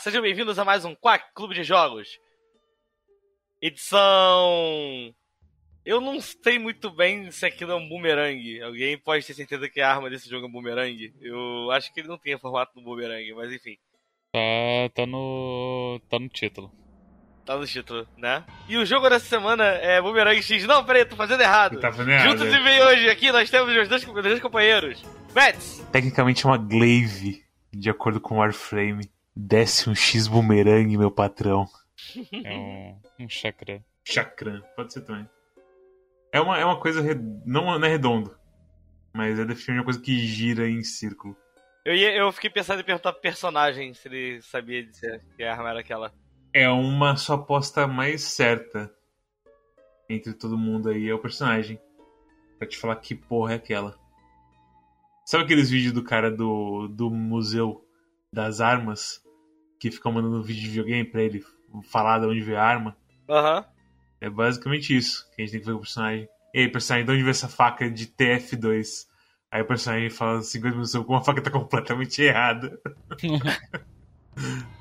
Sejam bem-vindos a mais um Quack Clube de Jogos. Edição. Eu não sei muito bem se aquilo é um boomerang. Alguém pode ter certeza que a arma desse jogo é um boomerang? Eu acho que ele não tem o formato do boomerang, mas enfim. Tá, tá no. tá no título. Tá no título, né? E o jogo dessa semana é Boomerang X. Não, peraí, tô fazendo errado. Tá fazendo errado, Juntos é. e bem hoje, aqui nós temos os dois, os dois companheiros. Mets, Tecnicamente é uma glaive, de acordo com o Warframe. Desce um X boomerang, meu patrão. É um, um chakra. Chakran, pode ser também. É uma, é uma coisa. red- Não, não é redondo. Mas é definitivamente uma coisa que gira em círculo. eu, ia, eu fiquei pensando em perguntar pro personagem se ele sabia dizer que a arma era aquela. É uma sua aposta mais certa entre todo mundo aí, é o personagem. Pra te falar que porra é aquela. Sabe aqueles vídeos do cara do, do museu das armas? Que ficam mandando vídeo de videogame pra ele falar de onde veio a arma? Aham. É basicamente isso que a gente tem que ver com o personagem. E aí, personagem, de onde veio essa faca de TF2? Aí o personagem fala 50 minutos como a faca tá completamente errada.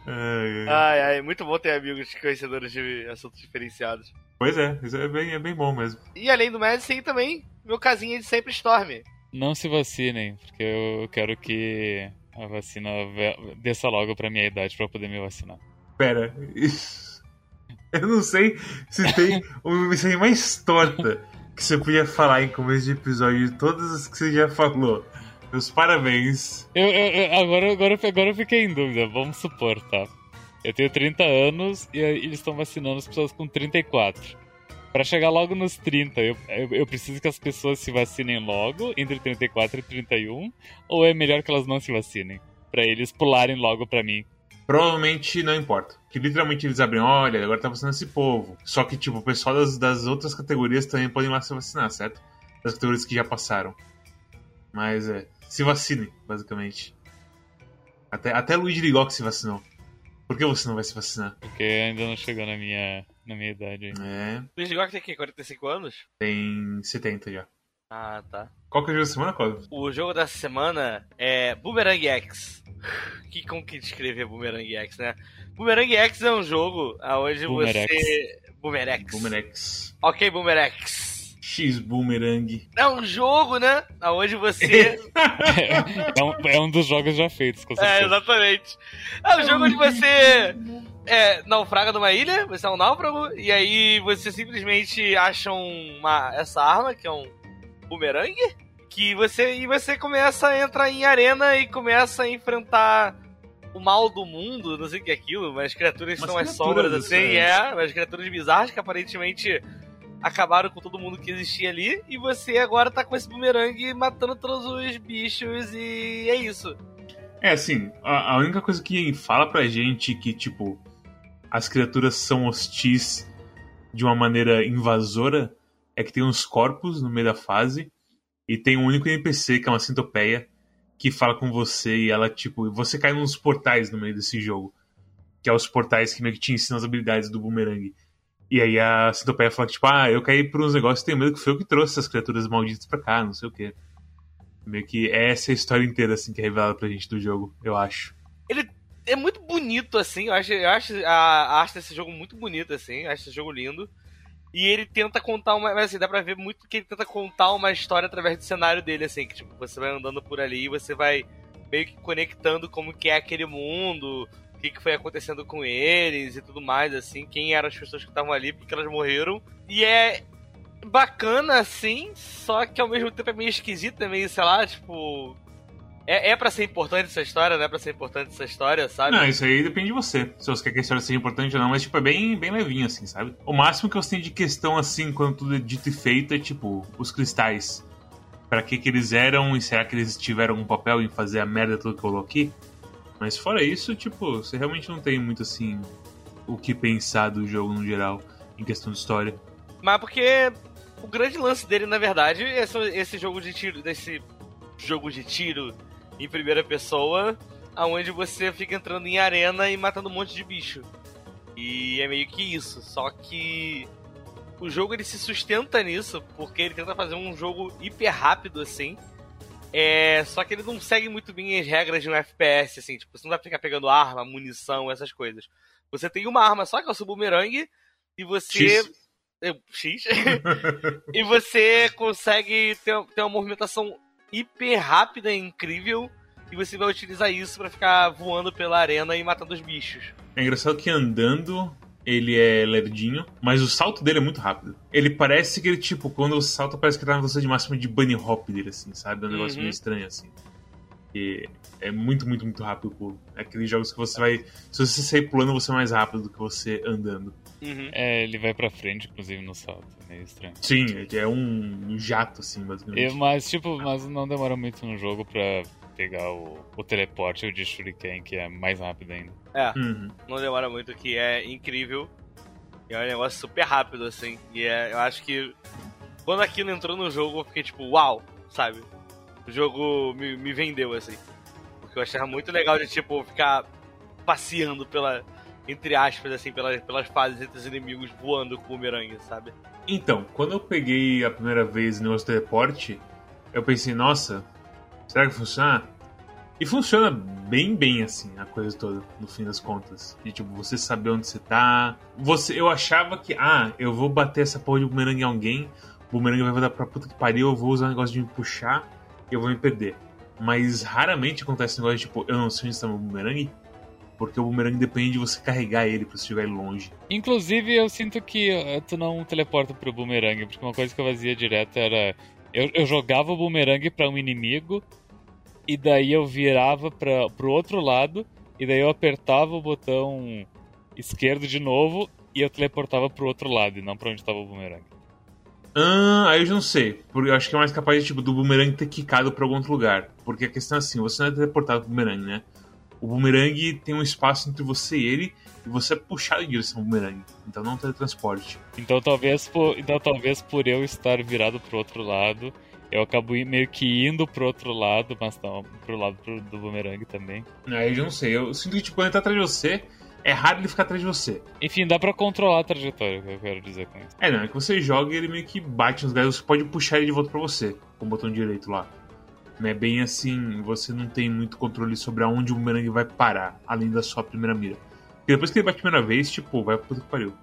Ai, ai. Ai, ai, muito bom ter amigos conhecedores de assuntos diferenciados. Pois é, isso é bem, é bem bom mesmo. E além do tem também meu casinha de sempre Storm. Não se vacinem, porque eu quero que a vacina desça logo pra minha idade pra eu poder me vacinar. Pera, eu não sei se tem uma mensagem mais torta que você podia falar em começo de episódio de todas as que você já falou. Meus parabéns. Eu, eu- eu- agora, agora, agora eu fiquei em dúvida, vamos supor, tá? Eu tenho 30 anos e eles estão vacinando as pessoas com 34. Pra chegar logo nos 30, eu, eu, eu preciso que as pessoas se vacinem logo, entre 34 e 31, ou é melhor que elas não se vacinem? Pra eles pularem logo pra mim. Provavelmente não importa. Que literalmente eles abrem, olha, agora tá vacinando esse povo. Só que, tipo, o pessoal das, das outras categorias também podem lá se vacinar, certo? Das categorias que já passaram. Mas é, se vacinem, basicamente. Até, até Luigi Ligó que se vacinou. Por que você não vai se vacinar? Porque ainda não chegou na minha, na minha idade ainda. É, Luiz Gok tem aqui 45 anos? tem 70 já. Ah, tá. Qual que é o jogo da semana, Cláudio? O jogo dessa semana é Boomerang X. Que como que descrever Boomerang X, né? Boomerang X é um jogo onde Boomerex. você. Boomerex. Boomerex. Ok, Boomerex. X Boomerang. É um jogo, né? Onde você. é, um, é um dos jogos já feitos, com é, certeza. exatamente. É um jogo onde você é, naufraga numa ilha, você é um náufrago, e aí você simplesmente acha uma, essa arma, que é um boomerang, que você. E você começa a entrar em arena e começa a enfrentar o mal do mundo, não sei o que é aquilo, mas criaturas Umas são as sombras assim, é. é, mas criaturas bizarras que aparentemente acabaram com todo mundo que existia ali, e você agora tá com esse boomerang matando todos os bichos, e é isso. É, assim, a, a única coisa que fala pra gente que, tipo, as criaturas são hostis de uma maneira invasora é que tem uns corpos no meio da fase e tem um único NPC, que é uma centopeia, que fala com você e ela, tipo, você cai nos portais no meio desse jogo. Que é os portais que meio que te ensinam as habilidades do boomerang. E aí a centopeia fala, tipo, ah, eu caí por uns negócios e tenho medo que foi eu que trouxe essas criaturas malditas pra cá, não sei o quê. Meio que essa é a história inteira, assim, que é revelada pra gente do jogo, eu acho. é muito bonito, assim. Eu acho, eu acho a arte desse jogo muito bonita, assim. Acho esse jogo lindo. E ele tenta contar uma. Mas assim, dá pra ver muito que ele tenta contar uma história através do cenário dele, assim. Que tipo, você vai andando por ali e você vai meio que conectando como que é aquele mundo, o que, que foi acontecendo com eles e tudo mais, assim. Quem eram as pessoas que estavam ali, porque elas morreram. E é bacana, assim, só que ao mesmo tempo é meio esquisito, é meio, sei lá, tipo. É, é pra ser importante essa história, não é pra ser importante essa história, sabe? Não, isso aí depende de você. Se você quer que a história seja importante ou não, mas tipo, é bem, bem levinho, assim, sabe? O máximo que você tem de questão, assim, quando tudo é dito e feito, é tipo, os cristais. Pra que que eles eram e será que eles tiveram um papel em fazer a merda toda que eu coloquei? Mas fora isso, tipo, você realmente não tem muito, assim, o que pensar do jogo no geral, em questão de história. Mas porque o grande lance dele, na verdade, é esse jogo de tiro, desse jogo de tiro em primeira pessoa, aonde você fica entrando em arena e matando um monte de bicho. E é meio que isso, só que o jogo ele se sustenta nisso, porque ele tenta fazer um jogo hiper rápido assim. É, só que ele não segue muito bem as regras de um FPS, assim, tipo, você não vai ficar pegando arma, munição, essas coisas. Você tem uma arma só, que é o seu boomerang, e você. X. É, X. e você consegue ter, ter uma movimentação hiper rápida e incrível. E você vai utilizar isso pra ficar voando pela arena e matando os bichos. É engraçado que andando ele é lerdinho, mas o salto dele é muito rápido. Ele parece que ele, tipo, quando você salta, parece que tá na velocidade máxima de bunny hop dele, assim, sabe? É um negócio Uhum. meio estranho, assim. E é muito, muito, muito rápido o pulo. É aqueles jogos que você vai. Se você sair pulando, você é mais rápido do que você andando. Uhum. É, ele vai pra frente, inclusive, no salto. É meio estranho. Sim, é um jato, assim, basicamente. E, mas, tipo, mas não demora muito no jogo pra pegar o, o teleporte o de Shuriken, que é mais rápido ainda. É, Uhum. não demora muito, que é incrível. E é um negócio super rápido, assim. E é, eu acho que quando aquilo entrou no jogo, eu fiquei tipo, uau, sabe? O jogo me, me vendeu, assim. Porque eu achava muito legal de, tipo, ficar passeando pela. Entre aspas, assim, pelas, pelas fases entre os inimigos voando com o bumerangue, sabe? Então, quando eu peguei a primeira vez o negócio do teleporte, eu pensei, nossa, será que funciona? E funciona bem, bem assim, a coisa toda, no fim das contas. E tipo, você saber onde você tá. Você, eu achava que, ah, eu vou bater essa porra de bumerangue em alguém, o bumerangue vai voltar pra puta que pariu, eu vou usar um negócio de me puxar e eu vou me perder. Mas raramente acontece esse negócio de tipo, eu não sei onde está meu bumerangue, porque o bumerangue depende de você carregar ele pra você ele longe. Inclusive, eu sinto que eh, tu não teleporta pro boomerang, porque uma coisa que eu fazia direto era. Eu, eu jogava o boomerang pra um inimigo, e daí eu virava pra, pro outro lado, e daí eu apertava o botão esquerdo de novo, e eu teleportava pro outro lado, e não pra onde tava o boomerang. Ah, aí eu já não sei. Porque eu acho que é mais capaz de, tipo, do boomerang ter quicado pra algum outro lugar. Porque a questão é assim, você não é teleportado pro boomerang, né? O boomerang tem um espaço entre você e ele, e você é puxado em direção ao boomerang. Então não teletransporte. Então talvez por, então, talvez por eu estar virado pro outro lado, eu acabo meio que indo pro outro lado, mas não pro lado pro- do boomerang também. Aí eu já não sei. Eu sinto que, tipo, quando ele tá atrás de você, é raro ele ficar atrás de você. Enfim, dá pra controlar a trajetória, que eu quero dizer com isso. É, não, é que você joga e ele meio que bate nos lugares, você pode puxar ele de volta pra você, com o botão direito lá. Não é bem assim, você não tem muito controle sobre aonde o boomerang vai parar, além da sua primeira mira. Porque depois que ele bate a primeira vez, tipo, vai pra puta que pariu.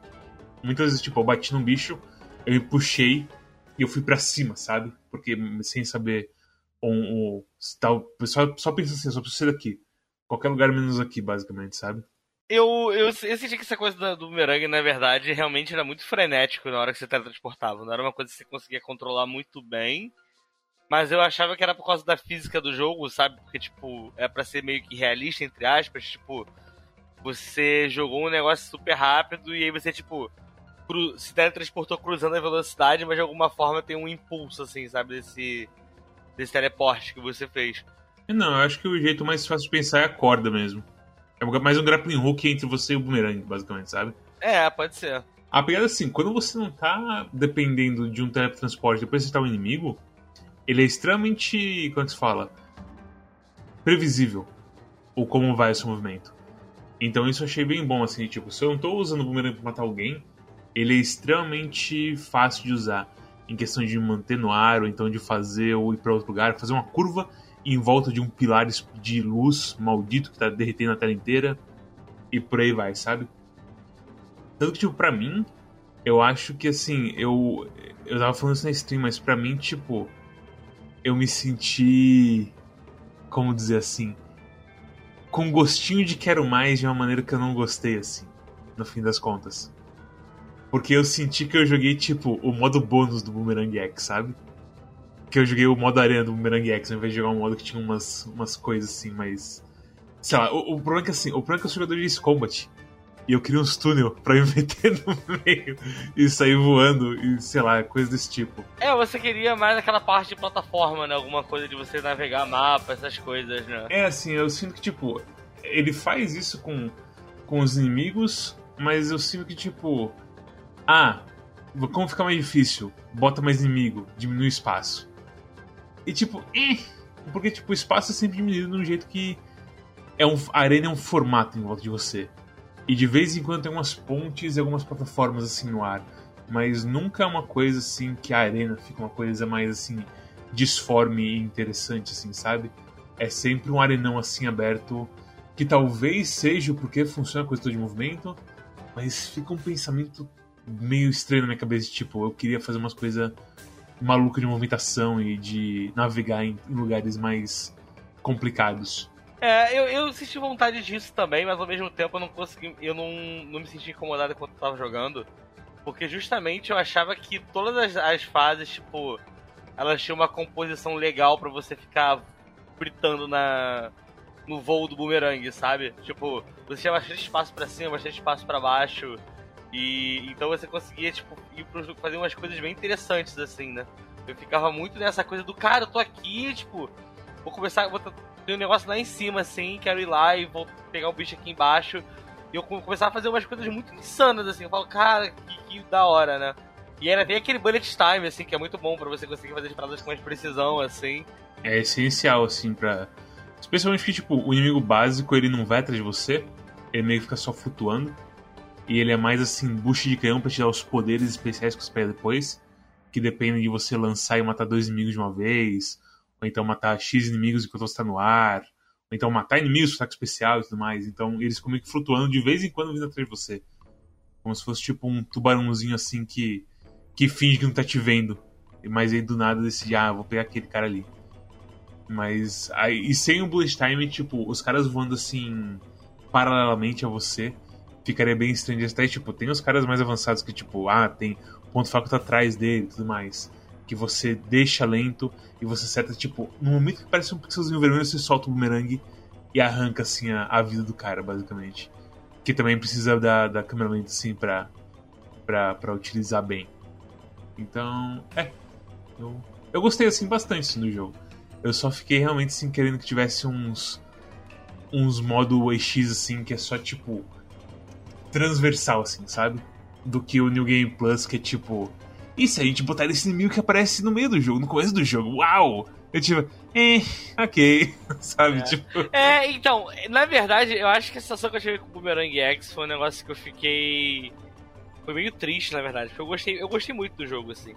Muitas vezes, tipo, eu bati num bicho, eu me puxei e eu fui pra cima, sabe? Porque sem saber o, o, se tá, pessoal só pensa assim, só preciso ser daqui. Qualquer lugar menos aqui, basicamente, sabe? Eu, eu, eu senti que essa coisa do bumerangue, na verdade, realmente era muito frenético na hora que você teletransportava. Não era uma coisa que você conseguia controlar muito bem. Mas eu achava que era por causa da física do jogo, sabe? Porque, tipo, é pra ser meio que realista, entre aspas. Tipo, você jogou um negócio super rápido e aí você, tipo, cru- se teletransportou cruzando a velocidade, mas de alguma forma tem um impulso, assim, sabe? Desse, desse teleporte que você fez. Não, eu acho que o jeito mais fácil de pensar é a corda mesmo. É mais um grappling hook entre você e o boomerang, basicamente, sabe? É, pode ser. A pegada é assim, quando você não tá dependendo de um teletransporte depois de acertar o inimigo, ele é extremamente, como é que se fala? Previsível. O como vai seu movimento. Então isso eu achei bem bom, assim, tipo, se eu não tô usando o boomerang pra matar alguém, ele é extremamente fácil de usar. Em questão de manter no ar, ou então de fazer ou ir pra outro lugar, fazer uma curva em volta de um pilar de luz maldito que tá derretendo a tela inteira. E por aí vai, sabe? Tanto que, tipo, pra mim, eu acho que assim, eu. Eu tava falando isso na stream, mas pra mim, tipo. Eu me senti. Como dizer assim? Com gostinho de quero mais de uma maneira que eu não gostei, assim. No fim das contas. Porque eu senti que eu joguei, tipo, o modo bônus do Boomerang X, sabe? Que eu joguei o modo arena do Boomerang X, ao invés de jogar um modo que tinha umas, umas coisas assim, mais. Sei lá, o, o problema é que assim, o problema é que eu sou jogador de Combat. E eu queria uns túnel pra me meter no meio e sair voando e sei lá, coisa desse tipo. É, você queria mais aquela parte de plataforma, né? Alguma coisa de você navegar mapa, essas coisas, né? É assim, eu sinto que, tipo, ele faz isso com, com os inimigos, mas eu sinto que, tipo, ah, como fica mais difícil? Bota mais inimigo, diminui o espaço. E tipo, eh, porque tipo, o espaço é sempre diminuído de um jeito que é um, a arena é um formato em volta de você. E de vez em quando tem umas pontes e algumas plataformas assim no ar. Mas nunca é uma coisa assim que a arena fica uma coisa mais assim disforme e interessante, assim, sabe? É sempre um arenão assim aberto, que talvez seja porque funciona a coisa de movimento, mas fica um pensamento meio estranho na minha cabeça, tipo, eu queria fazer umas coisas malucas de movimentação e de navegar em, em lugares mais complicados. É, eu, eu senti vontade disso também, mas ao mesmo tempo eu não consegui. Eu não, não me senti incomodado enquanto eu tava jogando. Porque justamente eu achava que todas as, as fases, tipo, elas tinham uma composição legal para você ficar fritando na, no voo do boomerang, sabe? Tipo, você tinha bastante espaço para cima, bastante espaço para baixo. E então você conseguia, tipo, ir fazer umas coisas bem interessantes, assim, né? Eu ficava muito nessa coisa do cara, eu tô aqui, tipo, vou começar, vou ter um negócio lá em cima, assim, quero ir lá e vou pegar o um bicho aqui embaixo. E eu começava a fazer umas coisas muito insanas, assim. Eu falo, cara, que, que da hora, né? E era bem aquele bullet time, assim, que é muito bom para você conseguir fazer as paradas com mais precisão, assim. É essencial, assim, pra. Especialmente que, tipo, o inimigo básico ele não vai atrás de você, ele meio que fica só flutuando. E ele é mais assim, bucho de canhão pra te dar os poderes especiais que você pega depois. Que dependem de você lançar e matar dois inimigos de uma vez, ou então matar X inimigos enquanto você está no ar, ou então matar inimigos com ataque especial e tudo mais. Então eles ficam meio que flutuando de vez em quando vindo atrás de você. Como se fosse tipo um tubarãozinho assim que, que finge que não tá te vendo. Mas aí do nada decide, ah, vou pegar aquele cara ali. Mas aí, e sem o bullet time, tipo, os caras voando assim paralelamente a você, ficaria bem estranho. Até, tipo, tem os caras mais avançados que, tipo, ah, tem ponto fraco tá atrás dele e tudo mais que você deixa lento e você acerta, tipo, no momento que parece um pixelzinho vermelho, você solta o bumerangue e arranca, assim, a, a, vida do cara, basicamente. Que também precisa da, da câmera lenta, assim, pra, pra, pra utilizar bem. Então, é. Eu, eu gostei, assim, bastante assim, do jogo. Eu só fiquei realmente, assim, querendo que tivesse uns. Uns modo EX, assim, que é só, tipo. Transversal, assim, sabe? Do que o New Game Plus, que é tipo e se a gente botar esse inimigo que aparece no meio do jogo, no começo do jogo? Uau! Eu tipo, eh, ok, sabe? É. Tipo... é, então, na verdade, eu acho que a sensação que eu tive com o Boomerang X foi um negócio que eu fiquei. Foi meio triste, na verdade, porque eu gostei, eu gostei muito do jogo, assim.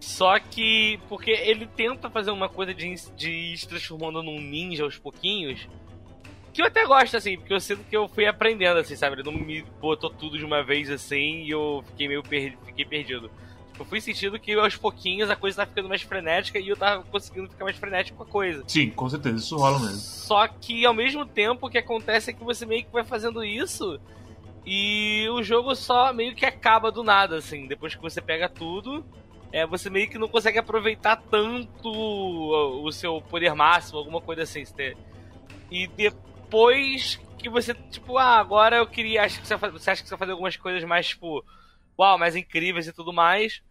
Só que, porque ele tenta fazer uma coisa de, de ir se transformando num ninja aos pouquinhos. Que eu até gosto, assim, porque eu sinto que eu fui aprendendo, assim, sabe? Ele não me botou tudo de uma vez assim e eu fiquei meio per fiquei perdido. Eu fui sentindo que aos pouquinhos a coisa tá ficando mais frenética e eu tava conseguindo ficar mais frenético com a coisa. Sim, com certeza, isso rola mesmo. Só que ao mesmo tempo o que acontece é que você meio que vai fazendo isso e o jogo só meio que acaba do nada, assim. Depois que você pega tudo, é, você meio que não consegue aproveitar tanto o, o seu poder máximo, alguma coisa assim. E depois que você, tipo, ah, agora eu queria. Acho que você, você acha que você vai fazer algumas coisas mais, tipo uau, mais incríveis e tudo mais.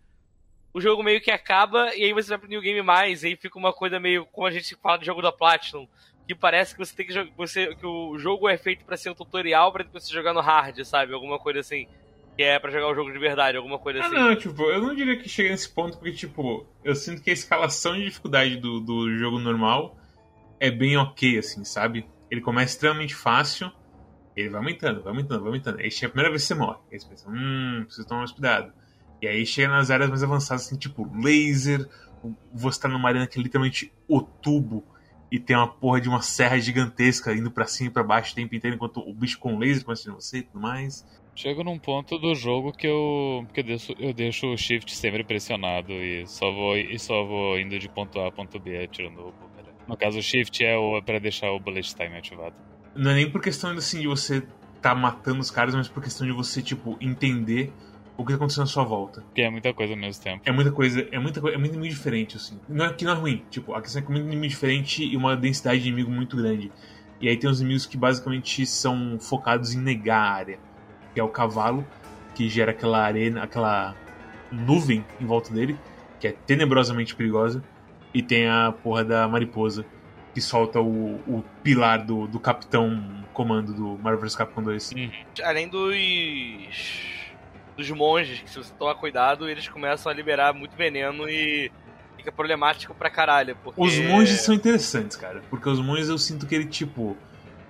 O jogo meio que acaba e aí você vai pro New Game Mais, e aí fica uma coisa meio como a gente fala do jogo da Platinum, que parece que você tem que você que o jogo é feito para ser um tutorial para você jogar no hard, sabe? Alguma coisa assim. Que é para jogar o jogo de verdade, alguma coisa ah, assim. Não, tipo, eu não diria que chega nesse ponto, porque, tipo, eu sinto que a escalação de dificuldade do, do jogo normal é bem ok, assim, sabe? Ele começa extremamente fácil, ele vai aumentando, vai aumentando, vai aumentando. Aí chega a primeira vez que você morre. Aí você pensa, hum, preciso tomar mais cuidado. E aí chega nas áreas mais avançadas, assim, tipo laser. Você tá numa arena que é literalmente o tubo. E tem uma porra de uma serra gigantesca indo para cima e pra baixo o tempo inteiro, enquanto o bicho com laser começa a você e tudo mais. Chego num ponto do jogo que eu, que eu, deixo, eu deixo o shift sempre pressionado e só vou, e só vou indo de ponto A a ponto B atirando o. No caso, o shift é o, é pra deixar o bullet time ativado. Não é nem por questão assim, de você tá matando os caras, mas por questão de você, tipo, entender o que tá acontecendo à sua volta. Que é muita coisa ao mesmo tempo. É muita coisa, é muita coisa, é muito inimigo diferente, assim. Não é que não é ruim, tipo, a questão é que é muito inimigo diferente e uma densidade de inimigo muito grande. E aí tem os inimigos que basicamente são focados em negar a área. Que é o cavalo, que gera aquela arena, aquela nuvem em volta dele, que é tenebrosamente perigosa. E tem a porra da mariposa, que solta o, o pilar do, do capitão comando do Marvel vs Capcom 2. Uhum. Além dos dos monges, que se você tomar cuidado, eles começam a liberar muito veneno e fica problemático pra caralho. Porque... Os monges são interessantes, cara, porque os monges eu sinto que ele, tipo,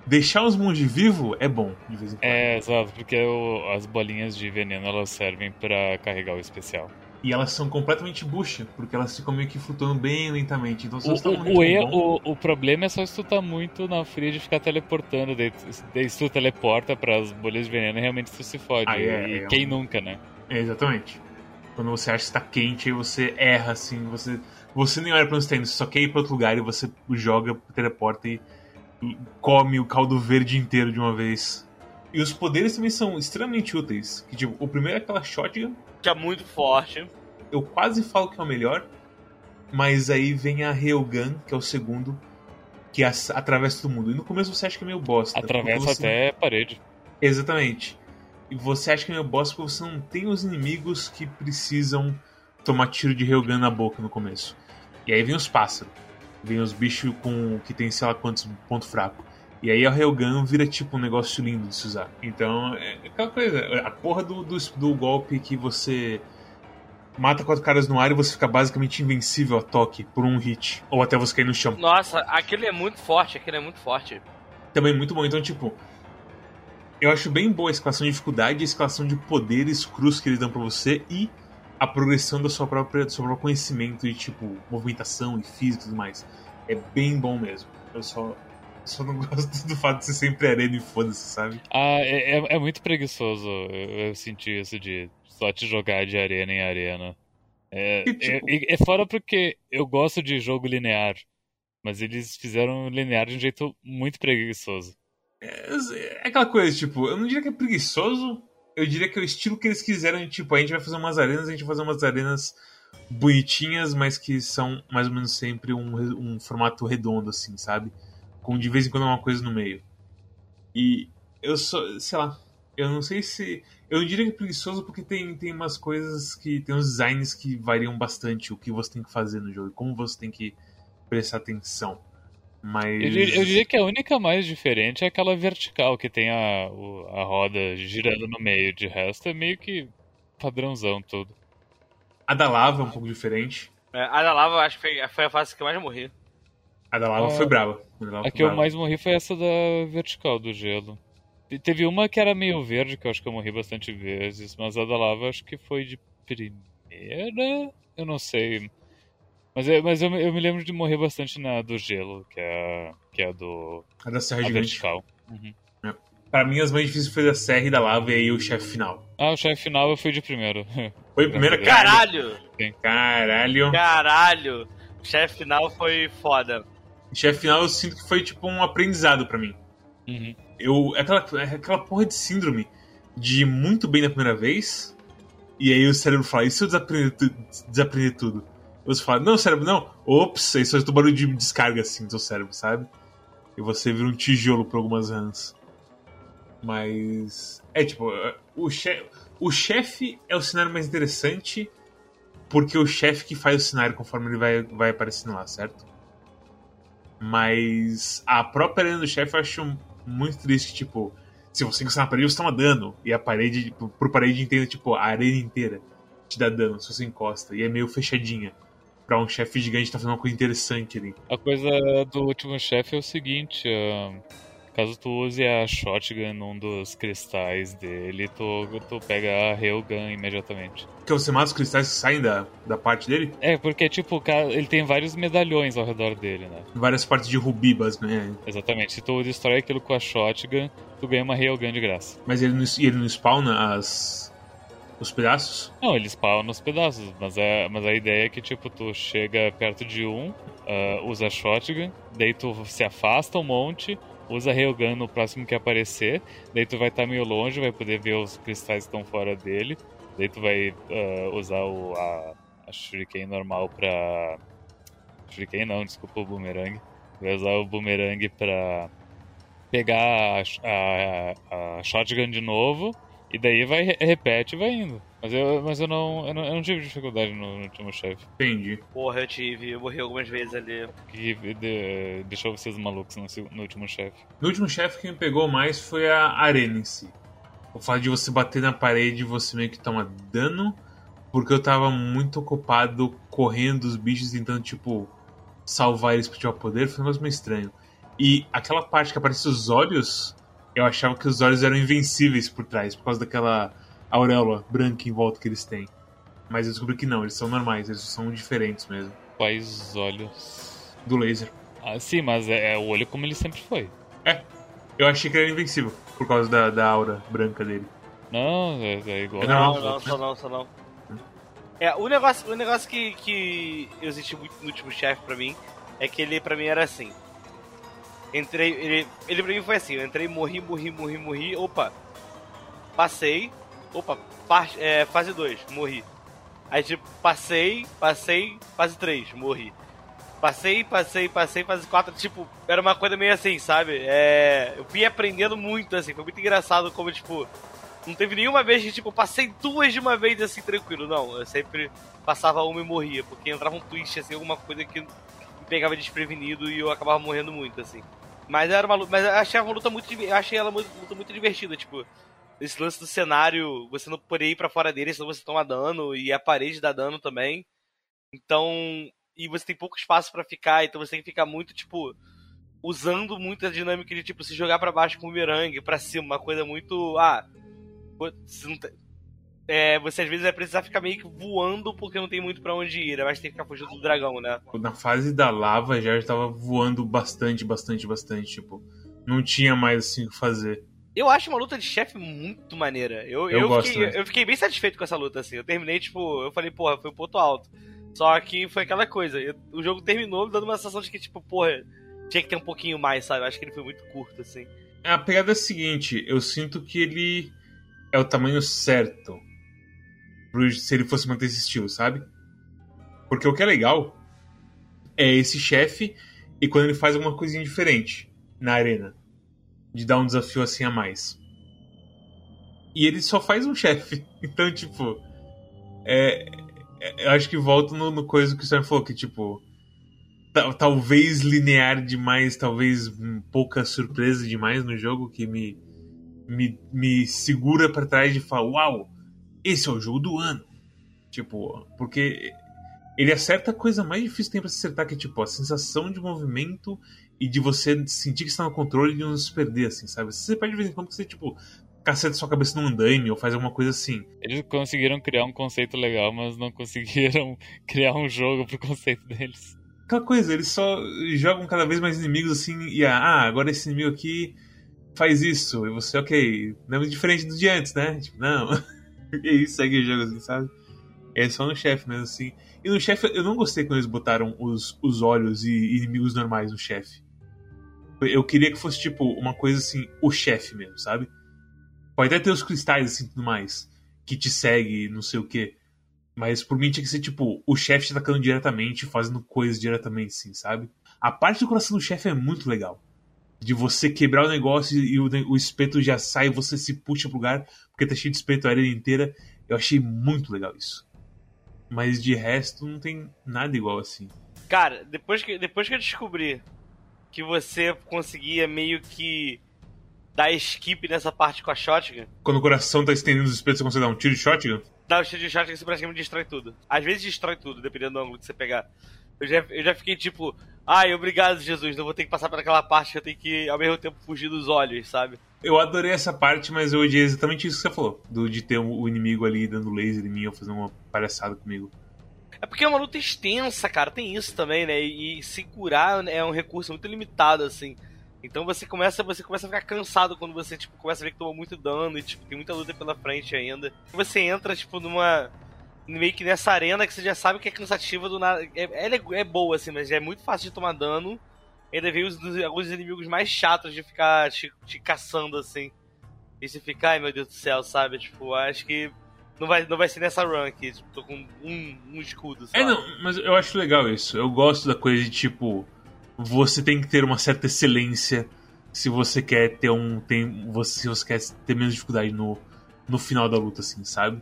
deixar os monges vivos é bom, de vez em quando. É, exato, porque o, as bolinhas de veneno elas servem para carregar o especial. E elas são completamente bucha, porque elas ficam meio que flutuando bem lentamente. Então, O, tá o, muito o, erro- bom, o, o problema é só se tu tá muito na fria de ficar teleportando. Daí, daí tu teleporta pras bolhas de veneno, realmente tu se fode. Ah, é, e é quem um- nunca, né? É, exatamente. Quando você acha que está quente, aí você erra, assim, você. Você nem olha pra onde está indo, você só quer ir pra outro lugar e você joga, teleporta e, e come o caldo verde inteiro de uma vez. E os poderes também são extremamente úteis. Que, tipo, o primeiro é aquela shotgun, Que é muito forte. eu quase falo que é o melhor, mas aí vem a Railgun, que é o segundo, que as- atravessa todo mundo. E no começo você acha que é meio bosta. Atravessa você- até a parede. Exatamente. E você acha que é meio bosta porque você não tem os inimigos que precisam tomar tiro de Railgun na boca no começo. E aí vem os pássaros. Vem os bichos com que tem sei lá quantos ponto fraco. E aí a Railgun vira tipo um negócio lindo de se usar. Então, é aquela coisa. A porra do, do, do golpe que você mata quatro caras no ar e você fica basicamente invencível a toque por um hit. Ou até você cair no chão. Nossa, aquilo é muito forte, aquilo é muito forte. também muito bom. Então, tipo, eu acho bem boa a escalação de dificuldade, a escalação de poderes cruz que eles dão pra você e a progressão da sua própria, do seu próprio conhecimento e, tipo, movimentação e físico e tudo mais. É bem bom mesmo. Eu só, só não gosto do fato de ser sempre arena e foda-se, sabe? Ah, é, é, é muito preguiçoso eu, eu senti isso de só te jogar de arena em arena. É, E, tipo- é, é fora porque eu gosto de jogo linear, mas eles fizeram linear de um jeito muito preguiçoso. É, é aquela coisa, tipo, eu não diria que é preguiçoso, eu diria que é o estilo que eles quiseram, tipo, a gente vai fazer umas arenas, a gente vai fazer umas arenas bonitinhas, mas que são mais ou menos sempre um, um formato redondo, assim, sabe? Com de vez em quando uma coisa no meio. E eu só, sei lá, eu não sei se. Eu não diria que é preguiçoso porque tem, tem umas coisas que. Tem uns designs que variam bastante o que você tem que fazer no jogo, e como você tem que prestar atenção. Mas. Eu, diria- eu diria que a única mais diferente é aquela vertical que tem a, o- a roda girando no meio. De resto é meio que padrãozão tudo. A da lava é um pouco diferente. É, a da lava, eu acho que foi, foi a fase que eu mais morri. A da lava Ah. foi brava. A A que eu mais morri foi essa da vertical do gelo. Te- Teve uma que era meio verde, que eu acho que eu morri bastante vezes, mas a da lava acho que foi de primeira. Eu não sei. Mas, é- mas eu, me- eu me lembro de morrer bastante na do gelo, que é a, que é a do A da Serra a Gigante. vertical. Uhum. Pra mim, as mais difíceis foi da Serra e da Lava e aí o chefe final. Ah, o chefe final eu fui de primeiro. Foi a Caralho. cara. Caralho! Caralho. Caralho! O chefe final foi foda. Chefe final eu sinto que foi tipo um aprendizado pra mim. Uhum. Eu, é aquela, é aquela porra de síndrome de ir muito bem na primeira vez e aí o cérebro fala, e se eu desaprender, tu- desaprender tudo? Você fala, não, cérebro, não. Ops, aí só o barulho de descarga assim do seu cérebro, sabe? E você vira um tijolo por algumas runs. Mas. É tipo, o chefe. O chefe é o cenário mais interessante porque é o chefe que faz o cenário conforme ele vai, vai aparecendo lá, certo? Mas a própria arena do chefe eu acho muito triste, tipo, se você encostar na parede, você toma dano. E a parede, tipo, por parede inteira, tipo, a arena inteira te dá dano se você encosta. E é meio fechadinha. Pra um chefe gigante tá fazendo uma coisa interessante ali. A coisa do último chefe é o seguinte, ah, caso tu use a shotgun num dos cristais dele, tu, tu pega a railgun imediatamente. Porque você mata os cristais que saem da, da parte dele, É, porque tipo, ele tem vários medalhões ao redor dele, né? várias partes de rubi, basicamente. É. Exatamente. Se tu destrói aquilo com a shotgun, tu ganha uma railgun de graça. Mas ele não, ele não spawna as, os pedaços? Não, eles spawnam nos pedaços, mas a, mas a ideia é que, tipo, tu chega perto de um, ah, usa a shotgun, daí tu se afasta um monte, usa railgun no próximo que aparecer, daí tu vai estar meio longe, vai poder ver os cristais que estão fora dele, daí tu vai ah, usar o, a, a shuriken normal pra... Shuriken não, desculpa, o boomerang. Vai usar o boomerang pra pegar a, a, a shotgun de novo, e daí vai, re- repete e vai indo. Mas eu, mas eu, não, eu, não, eu não tive dificuldade no, no último chefe. Entendi. Porra, eu tive, eu morri algumas vezes ali. Que de- deixou vocês malucos no, no último chefe. No último chefe, quem me pegou mais foi a arena em si. O fato de você bater na parede e você meio que toma dano, porque eu tava muito ocupado correndo dos bichos, tentando, tipo, salvar eles pra tirar poder, foi um negócio meio estranho. E aquela parte que aparece os olhos, eu achava que os olhos eram invencíveis por trás, por causa daquela auréola branca em volta que eles têm. Mas eu descobri que não, eles são normais, eles são diferentes mesmo. Quais olhos? Do laser. Ah, sim, mas é, é o olho como ele sempre foi. É. Eu achei que ele era invencível, por causa da, da aura branca dele. Não, é, é igual. Não, não, só não, só não. É, o negócio, o negócio que, que eu senti muito no último chefe pra mim é que ele pra mim era assim. Entrei. Ele, ele pra mim foi assim, eu entrei, morri, morri, morri, morri. Opa! Passei. Opa, parte, é, fase 2, morri. Aí tipo, passei, passei, fase 3, morri. Passei, passei, passei, fase 4, tipo, era uma coisa meio assim, sabe? É, eu fui aprendendo muito, assim, foi muito engraçado como, tipo, não teve nenhuma vez que, tipo, passei duas de uma vez assim, tranquilo. Não, eu sempre passava uma e morria, porque entrava um twist, assim, alguma coisa que me pegava desprevenido e eu acabava morrendo muito, assim. Mas era uma mas eu achei uma luta muito, achei ela uma luta muito divertida, tipo, esse lance do cenário, você não poderia ir para fora dele, senão você toma dano e a parede dá dano também. Então, e você tem pouco espaço para ficar, então você tem que ficar muito tipo usando muito a dinâmica de tipo se jogar para baixo com o bumerangue, para cima, uma coisa muito, ah, você, é, você às vezes vai precisar ficar meio que voando porque não tem muito para onde ir, né? mas tem que ficar fugindo do dragão, né? Na fase da lava já estava voando bastante, bastante, bastante, tipo, não tinha mais assim o que fazer. Eu acho uma luta de chefe muito maneira. Eu, eu, eu fiquei, eu fiquei bem satisfeito com essa luta, assim. Eu terminei, tipo, eu falei, porra, foi um ponto alto. Só que foi aquela coisa, eu, o jogo terminou dando uma sensação de que, tipo, porra, tinha que ter um pouquinho mais, sabe? Eu acho que ele foi muito curto, assim. A pegada é a seguinte, eu sinto que ele é o tamanho certo se ele fosse manter esse estilo, sabe? Porque o que é legal é esse chefe e quando ele faz alguma coisinha diferente na arena. De dar um desafio assim a mais. E ele só faz um chefe. Então, tipo. É, é, eu acho que volta no, no coisa que o Sam falou, que, tipo. Talvez linear demais, talvez pouca surpresa demais no jogo, que me me, me segura para trás de falar: Uau, esse é o jogo do ano. Tipo, porque ele acerta a coisa mais difícil que tem pra se acertar, que é tipo a sensação de movimento e de você sentir que está no controle e não se perder, assim, sabe? Você perde de vez em quando que você, tipo, caceta sua cabeça num andaime ou faz alguma coisa assim. Eles conseguiram criar um conceito legal, mas não conseguiram criar um jogo pro conceito deles. Aquela coisa, eles só jogam cada vez mais inimigos assim e ah, agora esse inimigo aqui faz isso, e você, ok, não é diferente do de antes, né? Tipo, não. e aí segue o jogo assim, sabe? É só no chefe mesmo, assim. E no chefe, eu não gostei quando eles botaram os, os olhos e inimigos normais no chefe. Eu queria que fosse, tipo, uma coisa assim, o chefe mesmo, sabe? Pode até ter os cristais, assim, tudo mais, que te segue, não sei o quê. Mas por mim tinha que ser, tipo, o chefe te atacando diretamente, fazendo coisas diretamente, assim, sabe? A parte do coração do chefe é muito legal de você quebrar o negócio e o, o espeto já sai e você se puxa pro lugar porque tá cheio de espeto a área inteira. Eu achei muito legal isso. Mas de resto não tem nada igual assim. Cara, depois que, depois que eu descobri que você conseguia meio que dar skip nessa parte com a shotgun. Quando o coração tá estendendo os espetos, você consegue dar um tiro de shotgun? Dá um tiro de shotgun você praticamente destrói tudo. Às vezes destrói tudo, dependendo do ângulo que você pegar. Eu já, eu já fiquei tipo, ai, obrigado, Jesus, não vou ter que passar por aquela parte que eu tenho que, ao mesmo tempo, fugir dos olhos, sabe? Eu adorei essa parte, mas eu odiei exatamente isso que você falou. Do, de ter o inimigo ali dando laser em mim ou fazendo uma palhaçada comigo. É porque é uma luta extensa, cara, tem isso também, né? E, e se curar é um recurso muito limitado, assim. Então você começa, você começa a ficar cansado quando você, tipo, começa a ver que tomou muito dano e, tipo, tem muita luta pela frente ainda. Você entra, tipo, numa meio que nessa arena que você já sabe que é cansativa do nada. É, ela é, é, boa, assim, mas é muito fácil de tomar dano. Ainda veio os, alguns inimigos mais chatos de ficar te, te, caçando, assim. E você fica, ai meu Deus do céu, sabe? Tipo, acho que não vai, não vai ser nessa run aqui. Tipo, tô com um, um escudo, sabe? É, não, mas eu acho legal isso. Eu gosto da coisa de, tipo, você tem que ter uma certa excelência se você quer ter um. Tem, você, se você quer ter menos dificuldade no, no final da luta, assim, sabe?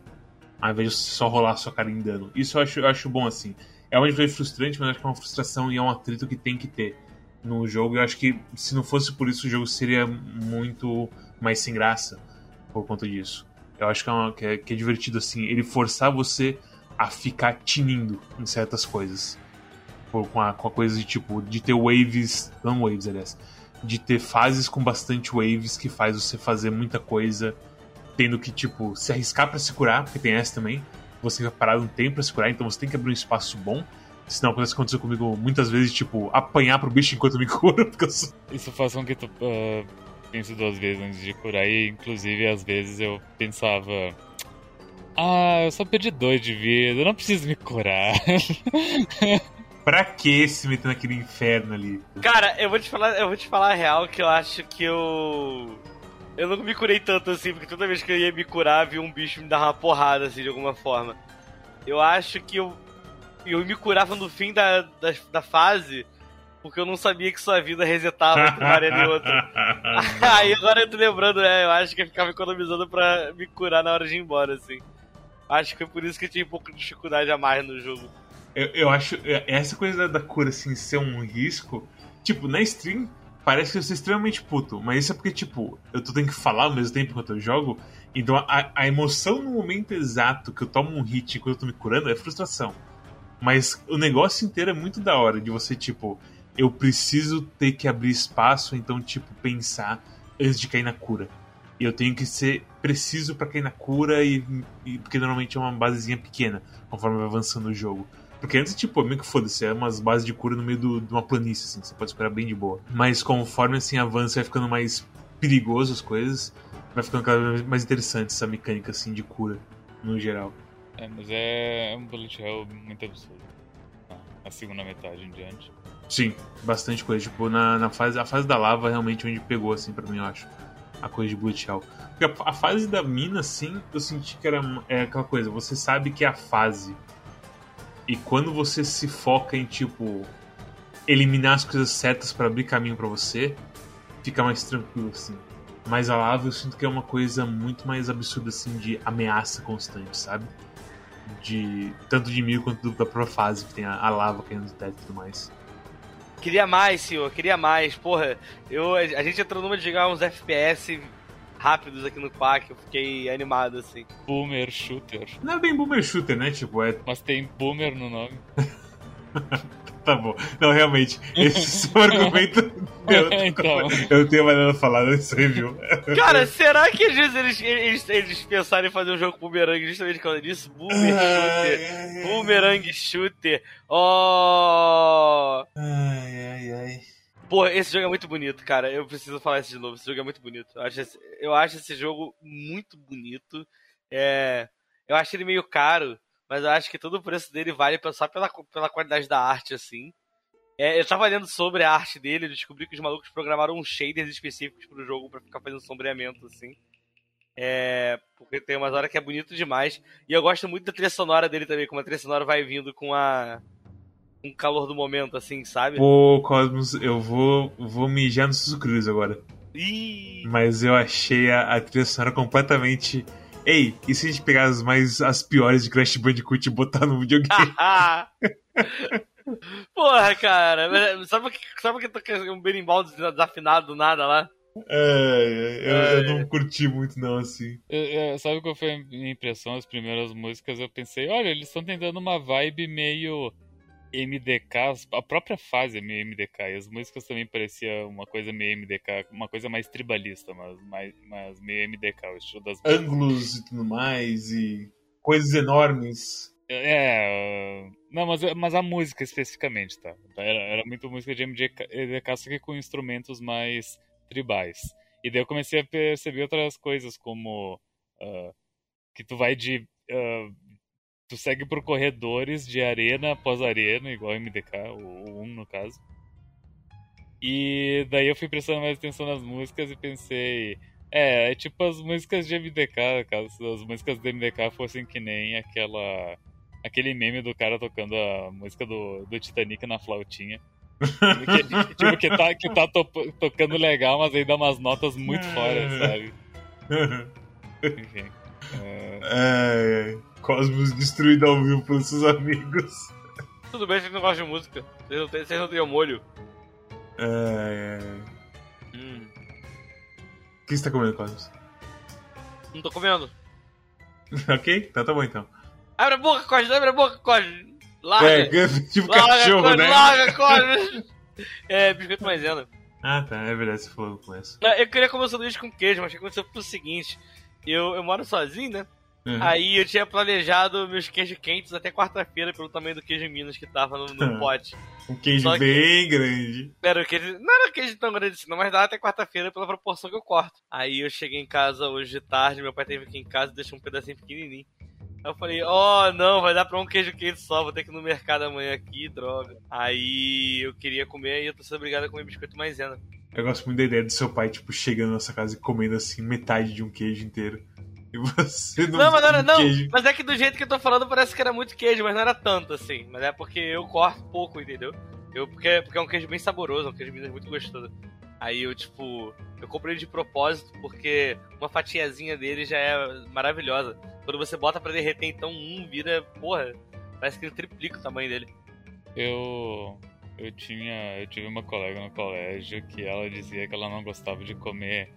Ao invés de só rolar sua cara em dano. Isso eu acho, eu acho bom, assim. É uma diferença frustrante, mas acho que é uma frustração e é um atrito que tem que ter no jogo. Eu acho que se não fosse por isso, o jogo seria muito mais sem graça por conta disso. Eu acho que é, uma, que é, que é divertido, assim, ele forçar você a ficar tinindo em certas coisas. Por, com, a, com a coisa de tipo, de ter waves, não waves, aliás, de ter fases com bastante waves que faz você fazer muita coisa tendo que, tipo, se arriscar para se curar, porque tem essa também, você vai parar um tempo pra se curar, então você tem que abrir um espaço bom. Senão acontece aconteceu comigo muitas vezes, tipo, apanhar pro bicho enquanto me cura. Porque eu sou... Isso faz com que tu uh, pense duas vezes antes de curar. E inclusive, às vezes eu pensava. Ah, eu só perdi dois de vida, eu não preciso me curar. pra que se meter naquele inferno ali? Cara, eu vou te falar, eu vou te falar a real que eu acho que eu. Eu não me curei tanto assim, porque toda vez que eu ia me curar, vi um bicho me dar uma porrada, assim, de alguma forma. Eu acho que eu. Eu me curava no fim da, da, da fase, porque eu não sabia que sua vida resetava entre uma arena e outra. Aí agora eu tô lembrando, né? Eu acho que eu ficava economizando pra me curar na hora de ir embora, assim. Acho que foi por isso que eu tinha um pouco de dificuldade a mais no jogo. Eu, eu acho. Essa coisa da, da cura, assim, ser um risco. Tipo, na stream, parece que eu sou extremamente puto. Mas isso é porque, tipo, eu tô tendo que falar ao mesmo tempo enquanto eu jogo. Então a, a emoção no momento exato que eu tomo um hit enquanto eu tô me curando é frustração. Mas o negócio inteiro é muito da hora de você, tipo, eu preciso ter que abrir espaço, então, tipo, pensar antes de cair na cura. E eu tenho que ser preciso para cair na cura, e, e, porque normalmente é uma basezinha pequena, conforme vai avançando o jogo. Porque antes, tipo, meio que foda-se, é umas bases de cura no meio do, de uma planície, assim, você pode esperar bem de boa. Mas conforme assim avança, vai ficando mais perigoso as coisas, vai ficando cada vez mais interessante essa mecânica, assim, de cura, no geral. É, mas é um bullet hell muito absurdo. A segunda metade em diante. Sim, bastante coisa. Tipo, na, na fase, a fase da lava realmente onde pegou, assim, pra mim, eu acho. A coisa de bullet hell. Porque a, a fase da mina, assim, eu senti que era é aquela coisa, você sabe que é a fase. E quando você se foca em, tipo, eliminar as coisas certas para abrir caminho para você, fica mais tranquilo, assim. Mas a lava eu sinto que é uma coisa muito mais absurda, assim, de ameaça constante, sabe? De. Tanto de mil quanto da própria fase, que tem a, a lava caindo do teto e tudo mais. Queria mais, senhor, queria mais. Porra, eu, a gente entrou numa de jogar uns FPS rápidos aqui no Quack, eu fiquei animado, assim. Boomer Shooter. Não é bem Boomer Shooter, né? Tipo, é. Mas tem Boomer no nome. tá bom. Não, realmente, esse seu argumento. Eu, então. eu tenho mais nada a falar nesse review. Cara, será que às vezes eles, eles, eles pensaram em fazer um jogo boomerang justamente por causa disso? Boomer Shooter. Boomerang Shooter. Oh! Ai, ai, ai. Pô, esse jogo é muito bonito, cara. Eu preciso falar isso de novo. Esse jogo é muito bonito. Eu acho esse, eu acho esse jogo muito bonito. É, eu acho ele meio caro, mas eu acho que todo o preço dele vale só pela, pela qualidade da arte, assim. É, eu tava lendo sobre a arte dele, eu descobri que os malucos programaram uns shaders específicos pro jogo para ficar fazendo sombreamento, assim. É, porque tem umas horas que é bonito demais. E eu gosto muito da trilha sonora dele também, como a trilha sonora vai vindo com a um calor do momento, assim, sabe? Pô, Cosmos, eu vou, vou mijar no Sucruz agora. Ih! Mas eu achei a, a trilha sonora completamente. Ei, e se a gente pegar as mais as piores de Crash Bandicoot e botar no videogame? Porra, cara, sabe o que, sabe que toca um berimbau desafinado do nada lá? É, eu, é. eu, não curti muito não, assim. Eu, eu, sabe qual foi a minha impressão? As primeiras músicas eu pensei, olha, eles estão tentando uma vibe meio MDK, a própria fase é meio MDK, e as músicas também pareciam uma coisa meio MDK, uma coisa mais tribalista, mas, mais, mas meio MDK, o estilo das Ângulos e tudo mais, e coisas enormes. É, não, mas, mas a música especificamente, tá? Era, era muito música de MDK, MDK, só que com instrumentos mais tribais. E daí eu comecei a perceber outras coisas, como uh, que tu vai de uh, tu segue por corredores de arena após arena, igual MDK, o 1 no caso. E daí eu fui prestando mais atenção nas músicas e pensei, é, é tipo as músicas de MDK, caso as músicas do MDK fossem que nem aquela aquele meme do cara tocando a música do, do Titanic na flautinha. que, tipo, que tá, que tá to, tocando legal, mas aí dá umas notas muito fora, sabe? Enfim. É... É, é. Cosmos destruído ao vivo pelos seus amigos. Tudo bem, vocês não gostam de música. Vocês não têm, vocês não têm molho. É, é. Hum. O que você tá comendo, Cosmos? Não tô comendo. ok, tá, tá bom então. Abre a boca, Cosmos, abre a boca, Cosmos. Larga. É, tipo larga, cachorro, Cosmos, né? Larga, Cosmos. é, biscoito maisena. Ah, tá, é verdade, você falou com essa. Eu queria comer um sanduíche com queijo, mas o que aconteceu o seguinte. Eu, eu moro sozinho, né? Uhum. Aí eu tinha planejado meus queijos quentes até quarta-feira pelo tamanho do queijo Minas que tava no, no pote. Um queijo Só que- bem grande. Era o queijo, não era um queijo tão grande assim, não, mas dava até quarta-feira pela proporção que eu corto. Aí eu cheguei em casa hoje de tarde, meu pai teve aqui em casa e deixou um pedacinho pequenininho. Aí eu falei, oh não, vai dar pra um queijo quente só, vou ter que ir no mercado amanhã aqui, droga. Aí eu queria comer e eu tô sendo obrigado a comer biscoito maisena. Eu gosto muito da ideia do seu pai, tipo, chegando na nossa casa e comendo assim metade de um queijo inteiro. E você não. Não, mas não era, não, mas é que do jeito que eu tô falando parece que era muito queijo, mas não era tanto assim. Mas é porque eu corto pouco, entendeu? Eu, porque, porque é um queijo bem saboroso, é um queijo muito gostoso. Aí eu, tipo, eu comprei de propósito porque uma fatiazinha dele já é maravilhosa. Quando você bota pra derreter, então um vira, porra, parece que ele triplica o tamanho dele. Eu eu tinha, eu tive uma colega no colégio que ela dizia que ela não gostava de comer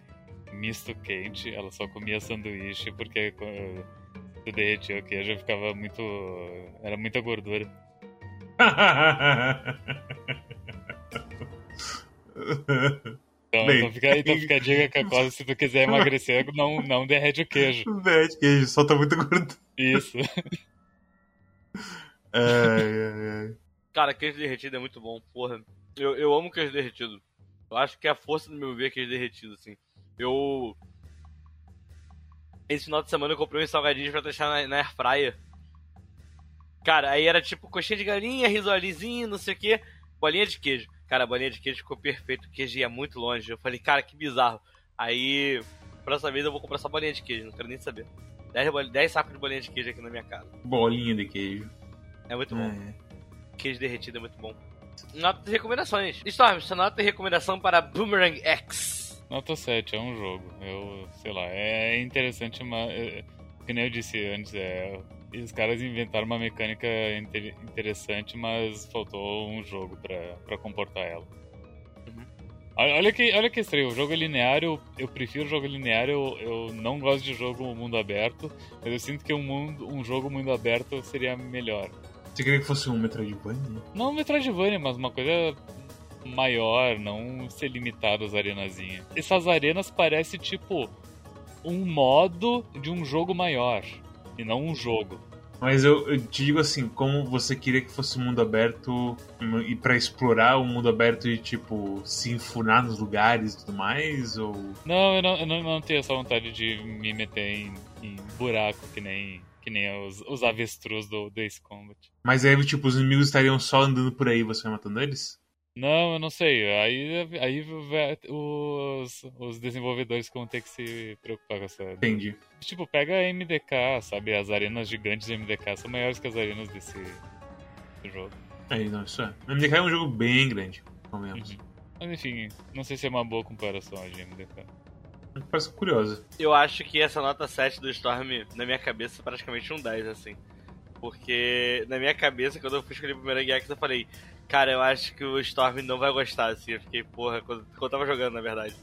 misto quente, ela só comia sanduíche porque tu derretia o queijo ficava muito, era muita gordura. Então, Bem. então, fica, então fica a dica que a coisa, se tu quiser emagrecer, não, não derrete o queijo. Derrete queijo, solta muito gordura. Isso. Ai, ai, ai. Cara, queijo derretido é muito bom, porra. Eu, eu amo queijo derretido. Eu acho que é a força do meu ver queijo derretido, assim. Eu. Esse final de semana eu comprei uns salgadinhos pra deixar na, na airfryer. Cara, aí era tipo coxinha de galinha, risolizinho, não sei o que, bolinha de queijo. Cara, a bolinha de queijo ficou perfeito, o queijo ia muito longe. Eu falei, cara, que bizarro. Aí, próxima vez eu vou comprar só bolinha de queijo, não quero nem saber. 10, bol- 10 sacos de bolinha de queijo aqui na minha casa. Bolinha de queijo. É muito bom. É. Queijo derretido é muito bom. Nota de recomendações. Storm, sua nota de recomendação para Boomerang X. Nota 7, é um jogo. Eu, sei lá, é interessante, mas. é, que nem eu disse antes, é. Os caras inventaram uma mecânica inte- interessante, mas faltou um jogo pra, pra comportar ela. Uhum. Olha, que, olha que estranho, o jogo é linear, eu, eu prefiro jogo linear, eu, eu não gosto de jogo mundo aberto, mas eu sinto que um, mundo, um jogo mundo aberto seria melhor. Você queria que fosse um Metroidvania? Não Metroidvania, mas uma coisa maior, não ser limitado às arenazinhas. Essas arenas parecem tipo um modo de um jogo maior e não um jogo. Mas eu, eu te digo assim, como você queria que fosse um mundo aberto um, e pra explorar o mundo aberto e, tipo, se enfunar nos lugares e tudo mais, ou... Não, eu não, eu não, não tenho essa vontade de me meter em, em buraco que nem, que nem os, os avestruz do, do Ace Combat. Mas aí, tipo, os inimigos estariam só andando por aí e você vai matando eles? Não, eu não sei. Aí, aí os, os desenvolvedores vão ter que se preocupar com essa. Entendi. Tipo, pega a MDK, sabe? As arenas gigantes de MDK são maiores que as arenas desse, desse jogo. Aí, não, isso é. MDK é um jogo bem grande, convenhamos. Uhum. Mas enfim, não sei se é uma boa comparação a de MDK. Parece curiosa. Eu acho que essa nota 7 do Storm, na minha cabeça, é praticamente um 10, assim. Porque na minha cabeça, quando eu fui escolher o primeiro Gex, eu falei, cara, eu acho que o Storm não vai gostar, assim. Eu fiquei, porra, quando, quando eu tava jogando, na verdade.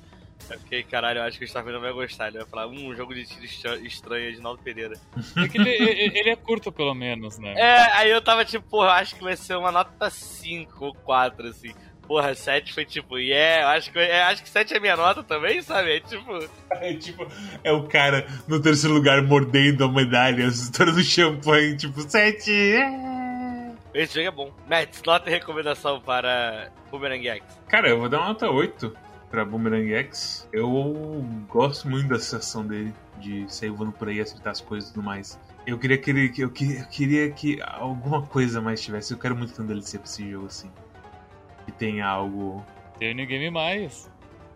Eu fiquei, caralho, eu acho que o Storm não vai gostar. Ele vai falar, hum, um jogo de tiro estra- estranho de Naldo Pereira. É que ele, ele- é curto, pelo menos, né? É, aí eu tava tipo, porra, eu acho que vai ser uma nota 5 ou 4, assim. Porra, 7 foi tipo, yeah, eu acho que, eu acho que 7 é minha nota também, sabe? É tipo. É tipo, é o cara no terceiro lugar mordendo a medalha, estourando champanhe, tipo, sete. é. Esse jogo é bom. Matt, nota e recomendação para Boomerang X. Cara, eu vou dar uma nota 8 pra Boomerang X. Eu gosto muito da sensação dele, de sair voando por aí, acertar as coisas e tudo mais. Eu queria que ele, que- eu, que- eu queria que alguma coisa mais tivesse. Eu quero muito ter um DLC pra esse jogo, assim. Que tenha algo Tem o New Game Mais.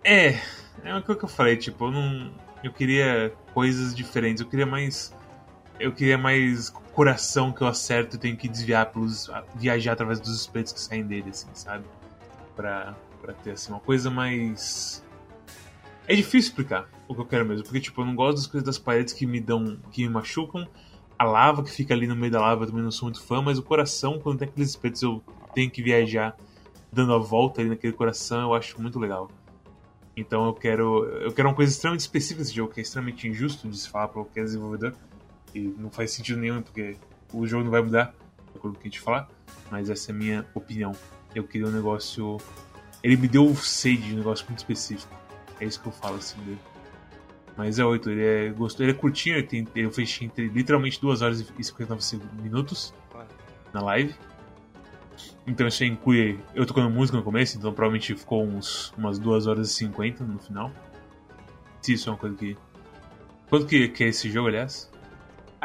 É, é coisa que eu falei, tipo, eu não. Eu queria coisas diferentes, eu queria mais. Eu queria mais coração que eu acerto e tenho que desviar pelos. viajar através dos espetos que saem dele, assim, sabe? Pra, pra ter assim, uma coisa mais. É difícil explicar o que eu quero mesmo, porque tipo, eu não gosto das coisas das paredes que me dão. que me machucam. A lava que fica ali no meio da lava eu também não sou muito fã, mas o coração, quando tem aqueles espetos, eu tenho que viajar dando a volta ali naquele coração, eu acho muito legal. Então eu quero. Eu quero uma coisa extremamente específica desse jogo, que é extremamente injusto de se falar para qualquer desenvolvedor. E não faz sentido nenhum, porque o jogo não vai mudar, de acordo com o que a gente falar. Mas essa é a minha opinião. Eu queria um negócio. Ele me deu sede de um negócio muito específico. É isso que eu falo assim dele. Mas é 8, ele é, gostou, ele é curtinho, ele, tem, eu fechei entre literalmente 2 horas e 59 minutos na live. Então isso inclui eu tocando música no começo, então provavelmente ficou uns, umas 2 horas e 50 no final. Se isso é uma coisa que. Quanto que, que é esse jogo, aliás?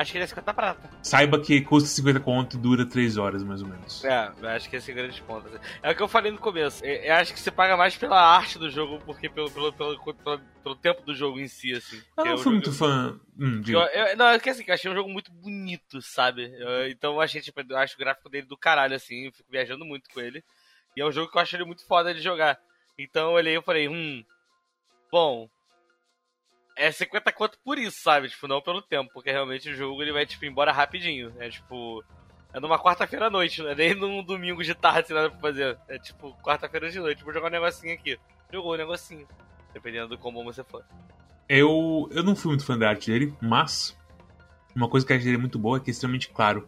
Acho que ele é 50 prata. Saiba que custa 50 conto e dura 3 horas, mais ou menos. É, acho que esse é grande ponto. É o que eu falei no começo. Eu acho que você paga mais pela arte do jogo porque pelo, pelo, pelo, pelo, pelo tempo do jogo em si, assim. Eu não fui muito fã. Hum, eu, eu, não, é que assim, eu achei um jogo muito bonito, sabe? Eu, então eu achei, tipo, eu acho o gráfico dele do caralho, assim. Eu fico viajando muito com ele. E é um jogo que eu acho ele muito foda de jogar. Então eu olhei e falei, hum. Bom, é 50 quanto por isso, sabe? Tipo, não pelo tempo, porque realmente o jogo ele vai, tipo, embora rapidinho. É tipo. É numa quarta-feira à noite, não é nem num domingo de tarde sem nada pra fazer. É tipo, quarta-feira de noite, vou jogar um negocinho aqui. Jogou um negocinho. Dependendo do como você for. Eu, eu não fui muito fã da arte dele, mas uma coisa que a arte dele é muito boa é que é extremamente claro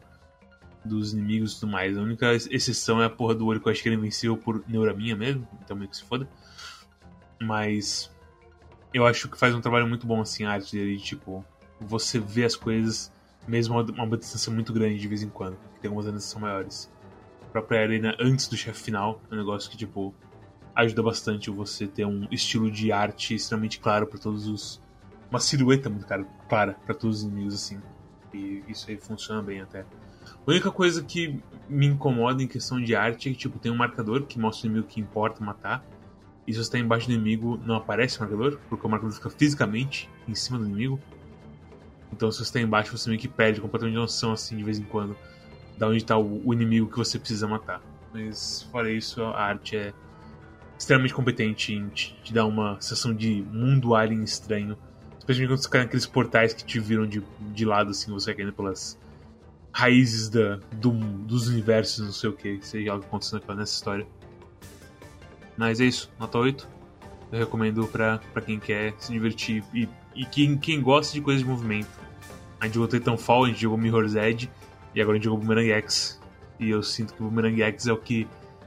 dos inimigos e tudo mais. A única exceção é a porra do olho que eu acho que ele venceu por neuraminha mesmo, então meio que se foda. Mas eu acho que faz um trabalho muito bom assim a arte dele, tipo, você vê as coisas mesmo a uma distância muito grande de vez em quando, que tem algumas animações maiores. A própria arena antes do chefe final é um negócio que, tipo, ajuda bastante você ter um estilo de arte extremamente claro para todos os. Uma silhueta muito clara para todos os inimigos, assim. E isso aí funciona bem até. A única coisa que me incomoda em questão de arte é que, tipo, tem um marcador que mostra o inimigo que importa matar e se você está embaixo do inimigo, não aparece o marcador, porque o marcador fica fisicamente em cima do inimigo. Então, se você está embaixo, você meio que perde completamente noção, assim, de vez em quando, da onde está o, inimigo que você precisa matar. Mas, fora isso, a arte é extremamente competente em te, te dar uma sensação de mundo alien estranho. Especialmente quando você cai naqueles portais que te viram de, de lado, assim, você caindo pelas raízes da, do, dos universos, não sei o que, seja algo acontecendo nessa história. Mas é isso, nota 8. Eu recomendo pra quem quer se divertir e, e quem, quem gosta de coisas de movimento. A gente jogou Titanfall, a gente jogou Mirror's Edge e agora a gente jogou Boomerang X. E eu sinto que o Boomerang X é o que,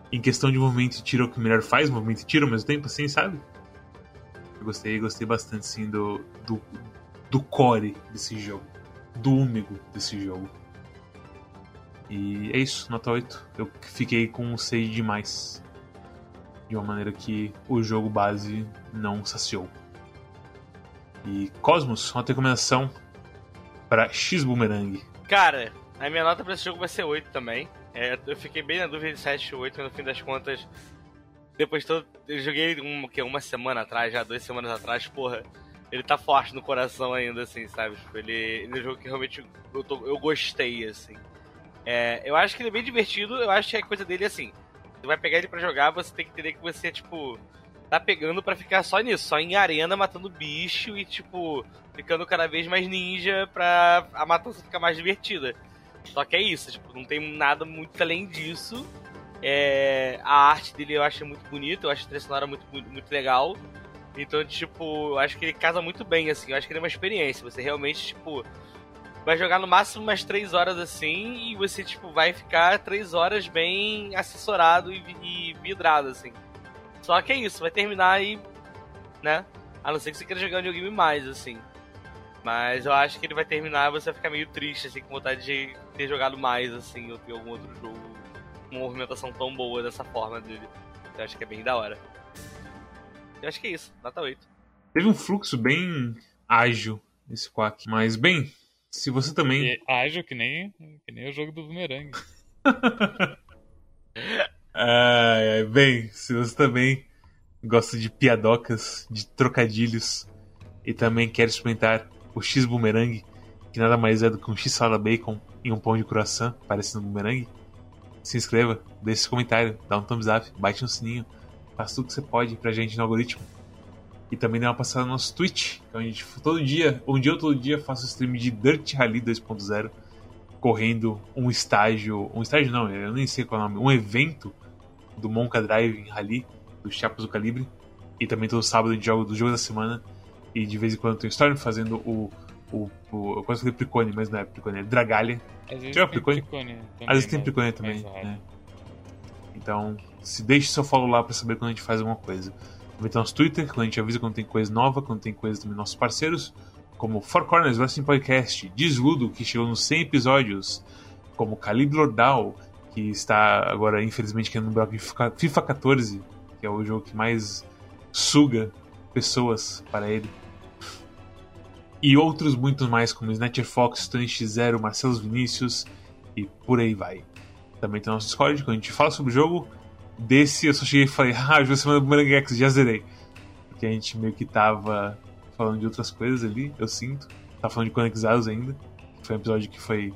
em questão de movimento e tiro, é o que melhor faz movimento e tiro ao mesmo tempo, assim, sabe? Eu gostei, gostei bastante, sim, do, do, do core desse jogo. Do úmigo desse jogo. E é isso, nota 8. Eu fiquei com 6 demais de uma maneira que o jogo base não saciou. E Cosmos, uma recomendação para X Boomerang. Cara, a minha nota para esse jogo vai ser 8 também. É, eu fiquei bem na dúvida de 7 ou 8, mas no fim das contas, depois de todo. Eu joguei um, que, uma semana atrás, já duas semanas atrás, porra. Ele tá forte no coração ainda, assim, sabe? Tipo, ele, ele é um jogo que realmente eu, tô, eu gostei, assim. É, eu acho que ele é bem divertido, eu acho que a coisa dele assim você vai pegar ele para jogar, você tem que entender que você, tipo, tá pegando para ficar só nisso, só em arena matando bicho e, tipo, ficando cada vez mais ninja pra a matança ficar mais divertida. Só que é isso, tipo, não tem nada muito além disso. É, a arte dele eu acho muito bonita, eu acho a trilha sonora muito, muito, muito legal. Então, tipo, eu acho que ele casa muito bem, assim. Eu acho que ele é uma experiência. Você realmente, tipo, vai jogar no máximo umas 3 horas assim e você, tipo, vai ficar 3 horas bem assessorado e, e vidrado, assim. Só que é isso, vai terminar e. né? A não ser que você queira jogar um game mais, assim. Mas eu acho que ele vai terminar e você vai ficar meio triste, assim, com vontade de ter jogado mais, assim, ou ter algum outro jogo com uma movimentação tão boa dessa forma dele. Eu acho que é bem da hora. Eu acho que é isso, nota 8. Teve um fluxo bem ágil esse Quack. Mas, bem, se você também. E ágil que nem, que nem o jogo do Boomerang. ai, ai, bem, se você também gosta de piadocas, de trocadilhos e também quer experimentar o X Boomerang, que nada mais é do que um X salada bacon e um pão de croissant parecendo um boomerang, se inscreva, deixe seu comentário, dá um thumbs up, bate no sininho, faça tudo que você pode pra gente no algoritmo. E também dá uma passada no nosso Twitch, que é onde todo dia, um dia ou todo dia, faço stream de Dirt Rally 2.0, correndo um estágio. Um estágio não, eu nem sei qual é o nome, um evento do Monka Drive Rally, do Chapas do Calibre. E também todo sábado a gente joga do jogo da semana. E de vez em quando tem Storm fazendo o. o, o eu quase falei Pricone, mas não é Pricone, é Dragalha. Às vezes tem Pricone? Pricone Às vezes tem Pricone também. Né? Então, se deixe seu follow lá para saber quando a gente faz alguma coisa. Também tem nosso Twitter, quando a gente avisa quando tem coisa nova, quando tem coisa também nossos parceiros, como Four Corners Wrestling Podcast, Desludo, que chegou nos 100 episódios, como Calibre Lordal, que está agora, infelizmente, querendo no FIFA, FIFA 14, que é o jogo que mais suga pessoas para ele. E outros muitos mais, como Snatcher Fox, Tony X0, Marcelo Vinícius e por aí vai. Também tem o nosso Discord, quando a gente fala sobre o jogo. Desse eu só cheguei e falei, ah, hoje semana do Boomerang X, já zerei. Porque a gente meio que tava falando de outras coisas ali, eu sinto. Tava falando de Conexados ainda. Foi um episódio que foi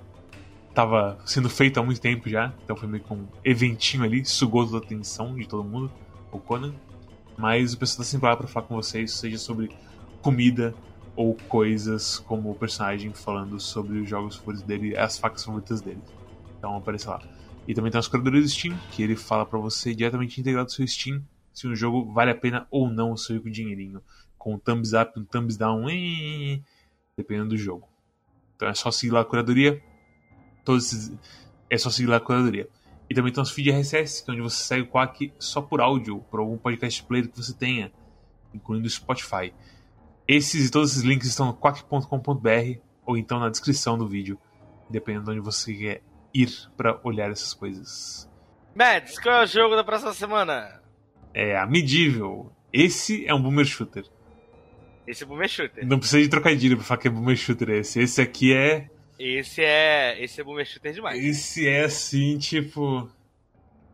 tava sendo feito há muito tempo já, então foi meio que um eventinho ali, sugou toda a atenção de todo mundo, o Conan. Mas o pessoal tá sempre lá pra falar com vocês, seja sobre comida ou coisas como o personagem falando sobre os jogos favoritos dele, as facas favoritas dele. Então aparece lá. E também tem os curadores do Steam, que ele fala para você diretamente integrado no seu Steam se um jogo vale a pena ou não o seu rico dinheirinho. Com um thumbs up, um thumbs down, dependendo do jogo. Então é só seguir lá a curadoria, todos esses, é só seguir lá a curadoria. E também tem os feed RSS, que é onde você segue o Quack só por áudio, por algum podcast player que você tenha, incluindo o Spotify. Esses e todos esses links estão no quack.com.br ou então na descrição do vídeo, dependendo de onde você quer ir para olhar essas coisas. Mads, qual é o jogo da próxima semana? É a Medieval. Esse é um boomer shooter. Esse é boomer shooter. Não precisa de trocadilho pra falar que é boomer shooter esse. Esse aqui é esse é. Esse é boomer shooter demais. Esse é assim, tipo.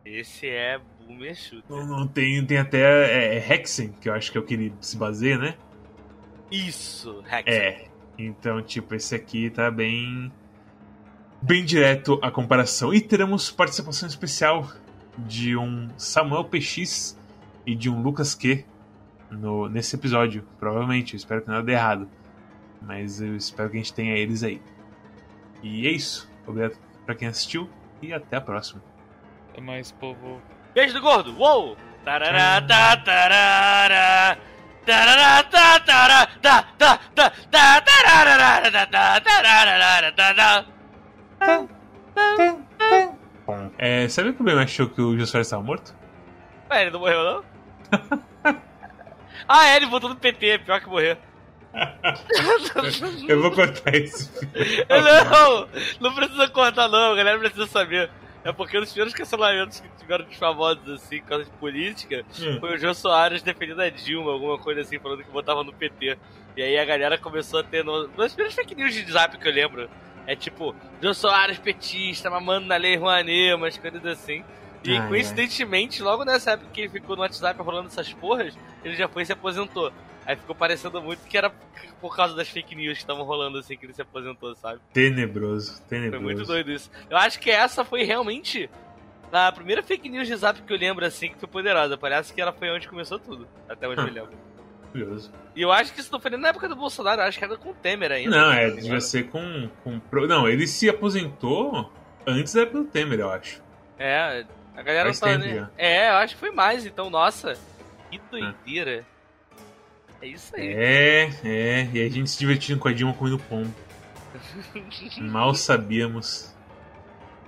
Esse é boomer shooter. Não, não tem, tem até é, é, Hexen, que eu acho que é o que ele se baseia, né? Isso, Hexen. É. Então, tipo, esse aqui tá bem. Bem direto a comparação. E teremos participação especial de um Samuel PX e de um Lucas Q no, nesse episódio. Provavelmente, eu espero que nada dê errado. Mas eu espero que a gente tenha eles aí. E é isso. Obrigado pra quem assistiu e até a próxima. Até mais, povo. Beijo do gordo! Uou! Tarará, tá, tarará. Tarará, tá, tarará, tá, tá, tá, tá, tarará, tá, tá, tarará, tá, tá. É, sabe que o Ben achou que o Jô Soares estava morto? Ué, ele não morreu, não? ah, é, ele voltou no PT, pior que morrer. Eu vou cortar isso. Não, não precisa cortar não, a galera precisa saber. É porque nos primeiros cancelamentos que tiveram de famosos, assim, por causa de política, hum. foi o João Soares defendendo a Dilma, alguma coisa assim, falando que votava no PT. E aí a galera começou a ter. No... Nas primeiras fake news de zap que eu lembro, é tipo, João Soares petista, mamando na lei Rouanet, umas coisas assim. E ah, coincidentemente, é. logo nessa época que ele ficou no WhatsApp rolando essas porras, ele já foi e se aposentou. Aí ficou parecendo muito que era por causa das fake news que estavam rolando assim que ele se aposentou, sabe? Tenebroso, tenebroso. Foi muito doido isso. Eu acho que essa foi realmente a primeira fake news de Zap que eu lembro assim que foi poderosa. Parece que ela foi onde começou tudo, até onde eu me lembro. Curioso. E eu acho que isso não foi nem na época do Bolsonaro, eu acho que era com o Temer ainda. Não, é, devia ser com, com. Não, ele se aposentou antes da época do Temer, eu acho. É, a galera Faz tá. Né? É, eu acho que foi mais, então, nossa, que doideira. É. É isso aí. É, é. E a gente se divertindo com a Dilma comendo pão. Mal sabíamos.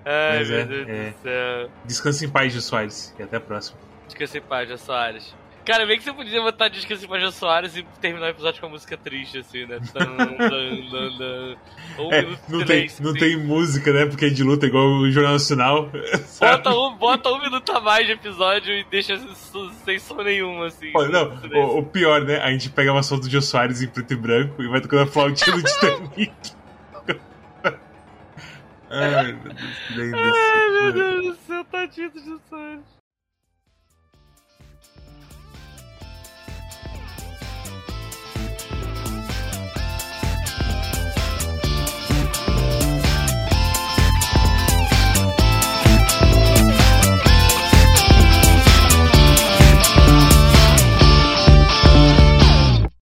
Ai, Mas meu é, Deus é. do céu. Descanse em paz, Jô Soares. E até a próxima. Descanse em paz, Jô Soares. Cara, bem que você podia botar Descanse em paz, Jô Soares e terminar o episódio com a música triste, assim, né? um é, não, tem, não tem música, né? Porque é de luta, igual o Jornal Nacional. Bota um, bota um minuto a mais de episódio e deixa sem som nenhum, assim. Olha, não, o, o, pior, né? A gente pega uma foto do Jô Soares em preto e branco e vai tocando a flautinha do Titanic. Ai, meu Deus, Ai, meu Deus do céu, tadinho do Jô Soares.